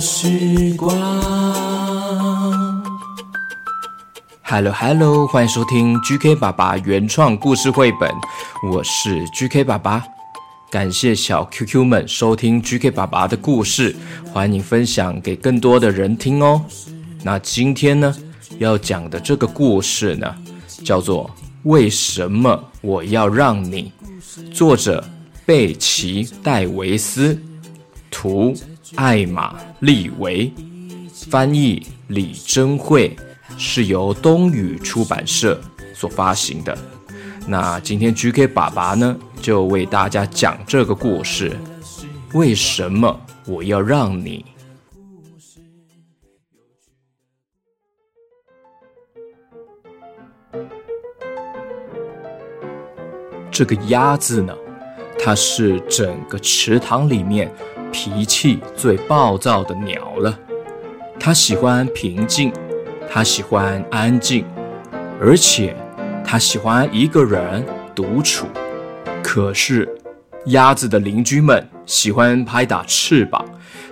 时光。Hello Hello，欢迎收听 GK 爸爸原创故事绘本，我是 GK 爸爸。感谢小 QQ 们收听 GK 爸爸的故事，欢迎分享给更多的人听哦。那今天呢，要讲的这个故事呢，叫做《为什么我要让你》，作者贝奇·戴维斯，图艾玛·利维，翻译李珍慧，是由东宇出版社所发行的。那今天 GK 爸爸呢，就为大家讲这个故事。为什么我要让你？这个鸭子呢，它是整个池塘里面脾气最暴躁的鸟了。它喜欢平静，它喜欢安静，而且它喜欢一个人独处。可是，鸭子的邻居们喜欢拍打翅膀，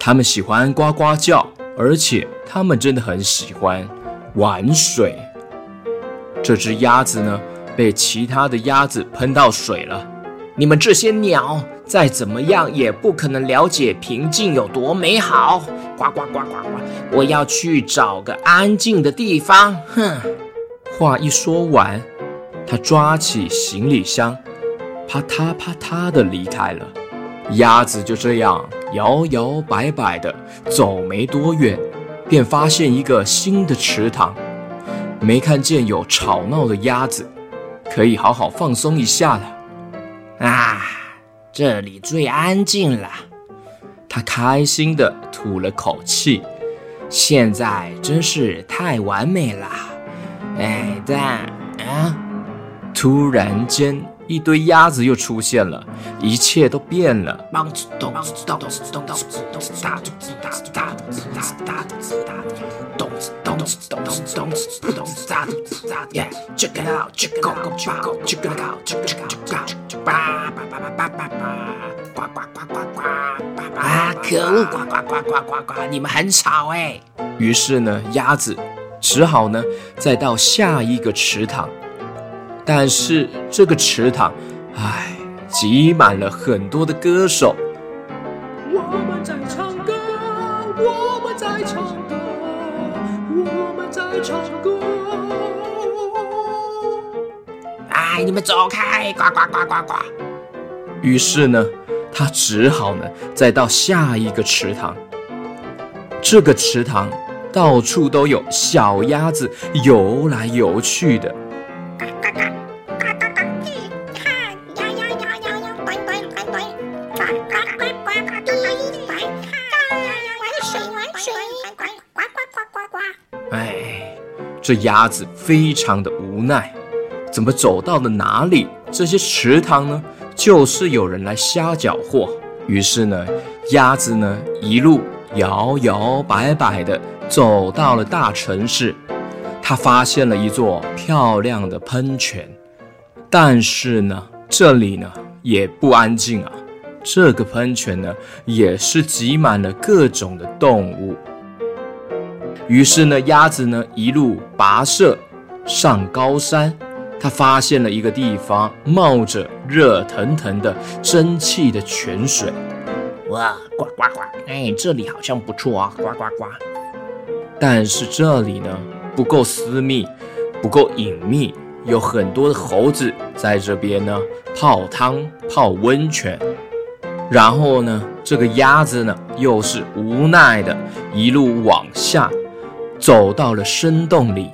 它们喜欢呱呱叫，而且它们真的很喜欢玩水。这只鸭子呢，被其他的鸭子喷到水了。你们这些鸟，再怎么样也不可能了解平静有多美好。呱呱呱呱呱！我要去找个安静的地方。哼！话一说完，他抓起行李箱，啪嗒啪嗒的离开了。鸭子就这样摇摇摆摆的走没多远，便发现一个新的池塘。没看见有吵闹的鸭子，可以好好放松一下了。啊，这里最安静了。他开心地吐了口气，现在真是太完美了。哎，但啊，突然间，一堆鸭子又出现了，一切都变了。咚子咚子咚子咚子咚子哒咚子哒哒咚子哒哒咚子哒咚子咚子咚子咚子咚子哒咚子哒耶，check it out，check it out，check it out，check it out，check it out，叭叭叭叭叭叭叭，呱呱呱呱呱，叭叭啊！可恶，呱呱呱呱呱呱，你们很吵哎。于是呢，鸭子只好呢再到下一个池塘，但是这个池塘，唉，挤满了很多的歌手。我们在唱歌，我们在唱歌，我们在唱歌。哎，你们走开！呱呱呱呱呱！于是呢，他只好呢再到下一个池塘。这个池塘到处都有小鸭子游来游去的。这鸭子非常的无奈，怎么走到了哪里，这些池塘呢，就是有人来瞎搅和。于是呢，鸭子呢一路摇摇摆摆的走到了大城市，他发现了一座漂亮的喷泉，但是呢，这里呢也不安静啊。这个喷泉呢，也是挤满了各种的动物。于是呢，鸭子呢一路跋涉上高山，它发现了一个地方冒着热腾腾的蒸汽的泉水。哇，呱呱呱！哎，这里好像不错啊，呱呱呱！但是这里呢不够私密，不够隐秘，有很多的猴子在这边呢泡汤、泡温泉。然后呢，这个鸭子呢又是无奈的一路往下，走到了深洞里。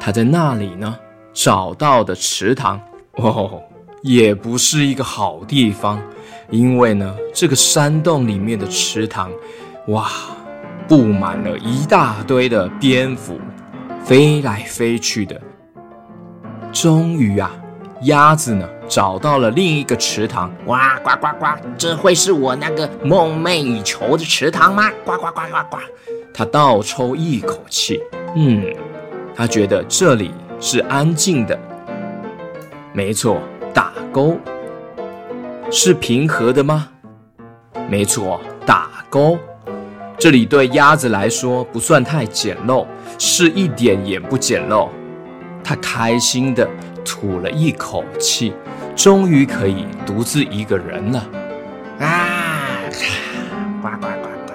他在那里呢找到的池塘哦，也不是一个好地方，因为呢，这个山洞里面的池塘，哇，布满了一大堆的蝙蝠，飞来飞去的。终于啊，鸭子呢找到了另一个池塘，哇呱呱呱，这会是我那个梦寐以求的池塘吗？呱呱呱呱呱。它倒抽一口气，嗯，它觉得这里。是安静的，没错。打勾是平和的吗？没错，打勾。这里对鸭子来说不算太简陋，是一点也不简陋。它开心的吐了一口气，终于可以独自一个人了。啊！呱呱呱呱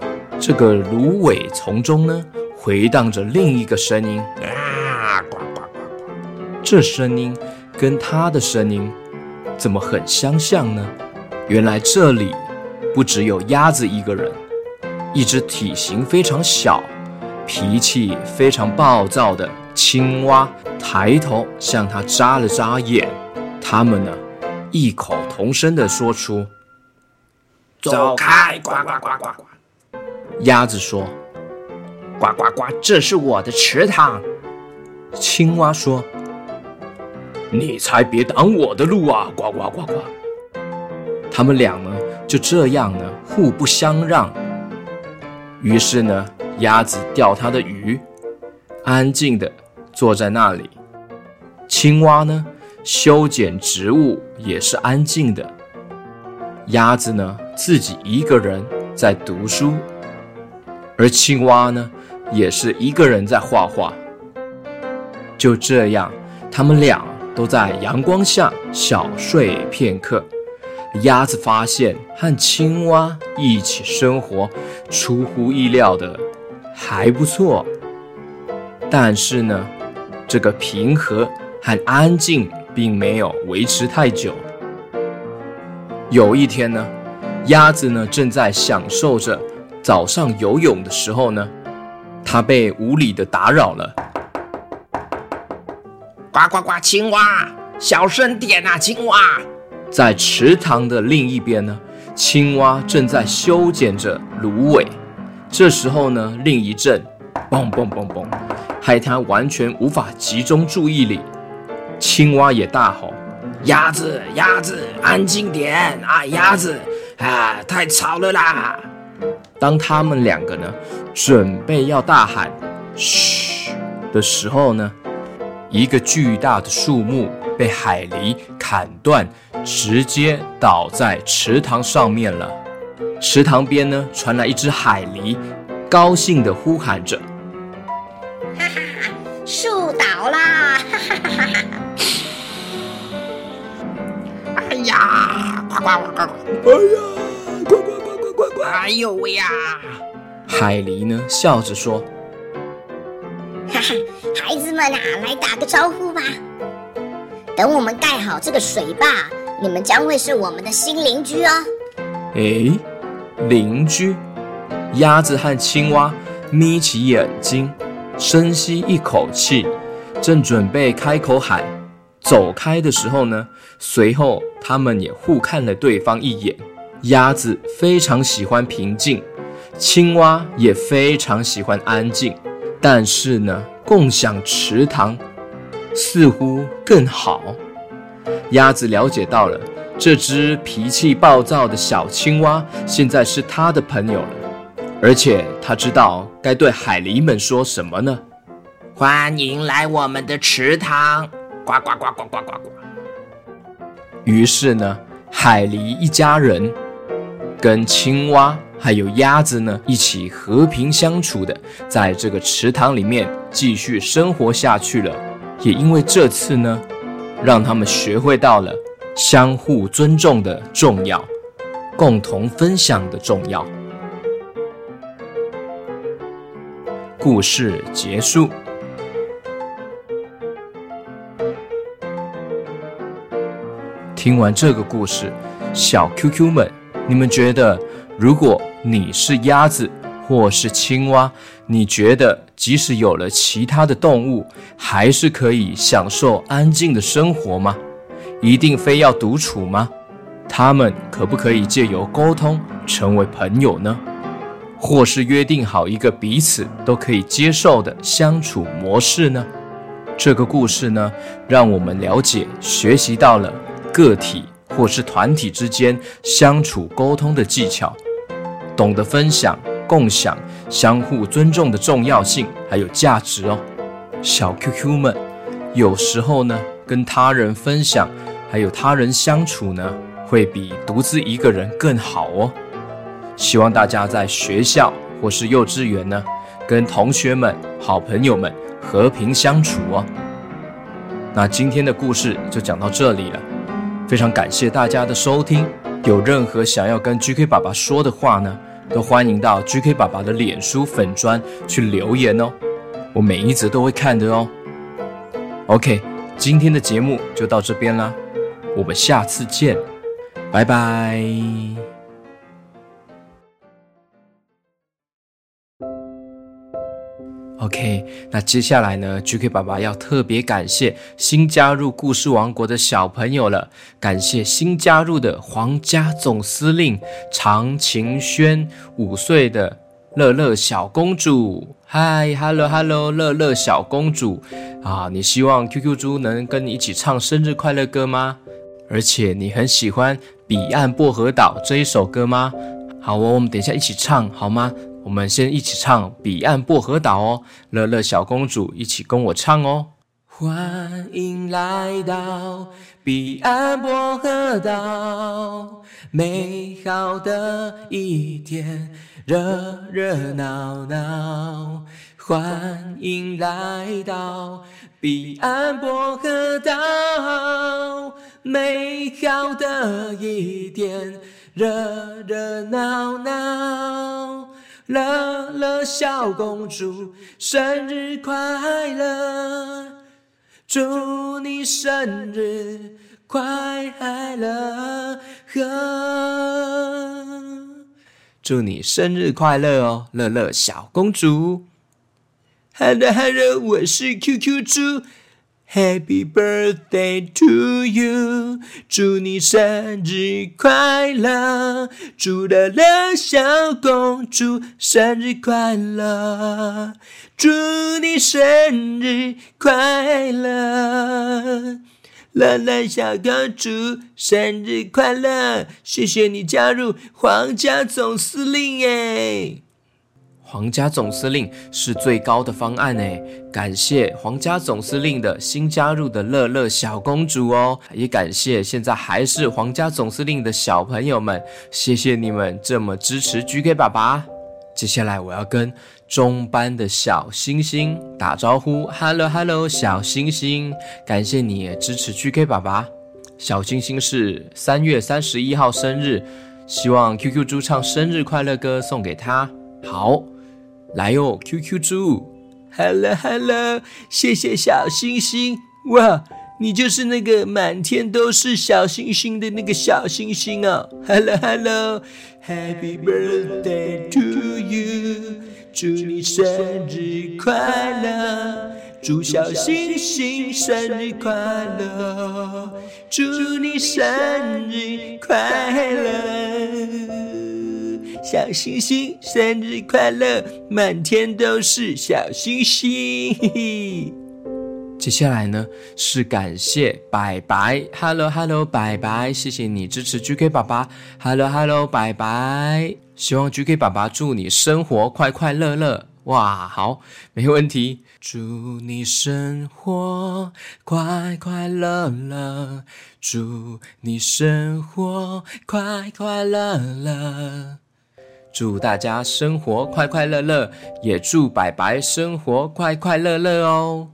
呱！这个芦苇丛中呢，回荡着另一个声音啊呱呱呱。这声音跟他的声音怎么很相像呢？原来这里不只有鸭子一个人，一只体型非常小、脾气非常暴躁的青蛙抬头向他眨了眨眼。他们呢，异口同声地说出：“走开！”呱呱呱呱呱。鸭子说：“呱呱呱，这是我的池塘。”青蛙说。你才别挡我的路啊！呱呱呱呱。他们俩呢，就这样呢，互不相让。于是呢，鸭子钓它的鱼，安静的坐在那里；青蛙呢，修剪植物，也是安静的。鸭子呢，自己一个人在读书，而青蛙呢，也是一个人在画画。就这样，他们俩。都在阳光下小睡片刻。鸭子发现和青蛙一起生活，出乎意料的还不错。但是呢，这个平和和安静并没有维持太久。有一天呢，鸭子呢正在享受着早上游泳的时候呢，它被无理的打扰了。呱呱呱！青蛙，小声点啊！青蛙，在池塘的另一边呢，青蛙正在修剪着芦苇。这时候呢，另一阵嘣嘣嘣嘣，害它完全无法集中注意力。青蛙也大吼：“鸭子，鸭子，安静点啊！鸭子，啊，太吵了啦！”当他们两个呢，准备要大喊“嘘”的时候呢？一个巨大的树木被海狸砍断，直接倒在池塘上面了。池塘边呢，传来一只海狸，高兴地呼喊着：“，树倒啦！哈哈哈哈！哎呀，呱呱呱呱！哎呀，呱呱呱呱呱呱！哎呦喂呀！”海狸呢，笑着说。哈哈，孩子们啊，来打个招呼吧。等我们盖好这个水坝，你们将会是我们的新邻居哦。哎，邻居？鸭子和青蛙眯起眼睛，深吸一口气，正准备开口喊走开的时候呢，随后他们也互看了对方一眼。鸭子非常喜欢平静，青蛙也非常喜欢安静。但是呢，共享池塘似乎更好。鸭子了解到了，这只脾气暴躁的小青蛙现在是它的朋友了，而且他知道该对海狸们说什么呢？欢迎来我们的池塘！呱呱呱呱呱呱呱！于是呢，海狸一家人跟青蛙。还有鸭子呢，一起和平相处的，在这个池塘里面继续生活下去了。也因为这次呢，让他们学会到了相互尊重的重要，共同分享的重要。故事结束。听完这个故事，小 QQ 们，你们觉得？如果你是鸭子或是青蛙，你觉得即使有了其他的动物，还是可以享受安静的生活吗？一定非要独处吗？他们可不可以借由沟通成为朋友呢？或是约定好一个彼此都可以接受的相处模式呢？这个故事呢，让我们了解、学习到了个体或是团体之间相处沟通的技巧，懂得分享。共享、相互尊重的重要性还有价值哦，小 QQ 们，有时候呢，跟他人分享，还有他人相处呢，会比独自一个人更好哦。希望大家在学校或是幼稚园呢，跟同学们、好朋友们和平相处哦。那今天的故事就讲到这里了，非常感谢大家的收听。有任何想要跟 GK 爸爸说的话呢？都欢迎到 GK 爸爸的脸书粉砖去留言哦，我每一则都会看的哦。OK，今天的节目就到这边啦，我们下次见，拜拜。OK，那接下来呢？GK 爸爸要特别感谢新加入故事王国的小朋友了，感谢新加入的皇家总司令常晴轩，五岁的乐乐小公主。嗨，Hello Hello，乐乐小公主啊，你希望 QQ 猪能跟你一起唱生日快乐歌吗？而且你很喜欢《彼岸薄荷岛》这一首歌吗？好哦，我们等一下一起唱好吗？我们先一起唱《彼岸薄荷岛》哦，乐乐小公主一起跟我唱哦。欢迎来到彼岸薄荷岛，美好的一天，热热闹闹。欢迎来到彼岸薄荷岛，美好的一天，热热闹闹。乐乐小公主，生日快乐！祝你生日快乐！祝你生日快乐哦，乐乐小公主。Hello Hello，我是 QQ 猪。Happy birthday to you！祝你生日快乐！祝乐乐小公主生日快乐！祝你生日快乐！乐乐小公主生日快乐！谢谢你加入皇家总司令耶！皇家总司令是最高的方案诶，感谢皇家总司令的新加入的乐乐小公主哦，也感谢现在还是皇家总司令的小朋友们，谢谢你们这么支持 GK 爸爸。接下来我要跟中班的小星星打招呼，Hello Hello，小星星，感谢你支持 GK 爸爸。小星星是三月三十一号生日，希望 QQ 猪唱生日快乐歌送给他。好。来哦，QQ 猪，Hello Hello，谢谢小星星，哇，你就是那个满天都是小星星的那个小星星哦，Hello Hello，Happy birthday to you，祝你生日快乐，祝小星星生日快乐，祝你生日快乐。小星星，生日快乐！满天都是小星星。嘿嘿接下来呢，是感谢白白，Hello Hello，白白，谢谢你支持 GK 爸爸，Hello Hello，白白，希望 GK 爸爸祝你生活快快乐乐。哇，好，没问题，祝你生活快快乐乐，祝你生活快快乐乐。祝大家生活快快乐乐，也祝白白生活快快乐乐哦。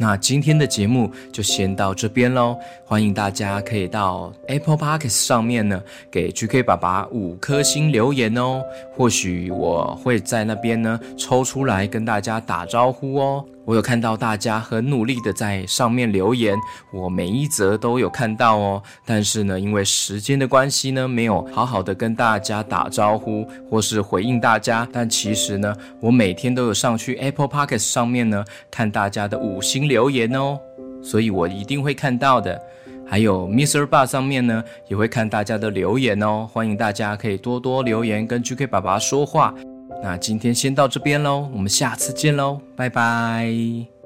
那今天的节目就先到这边喽，欢迎大家可以到 Apple Podcast 上面呢，给 GK 爸爸五颗星留言哦。或许我会在那边呢抽出来跟大家打招呼哦。我有看到大家很努力的在上面留言，我每一则都有看到哦。但是呢，因为时间的关系呢，没有好好的跟大家打招呼或是回应大家。但其实呢，我每天都有上去 Apple p o c k e t 上面呢看大家的五星留言哦，所以我一定会看到的。还有 Mr. Bar 上面呢，也会看大家的留言哦。欢迎大家可以多多留言跟 GK 爸爸说话。那今天先到这边喽，我们下次见喽，拜拜。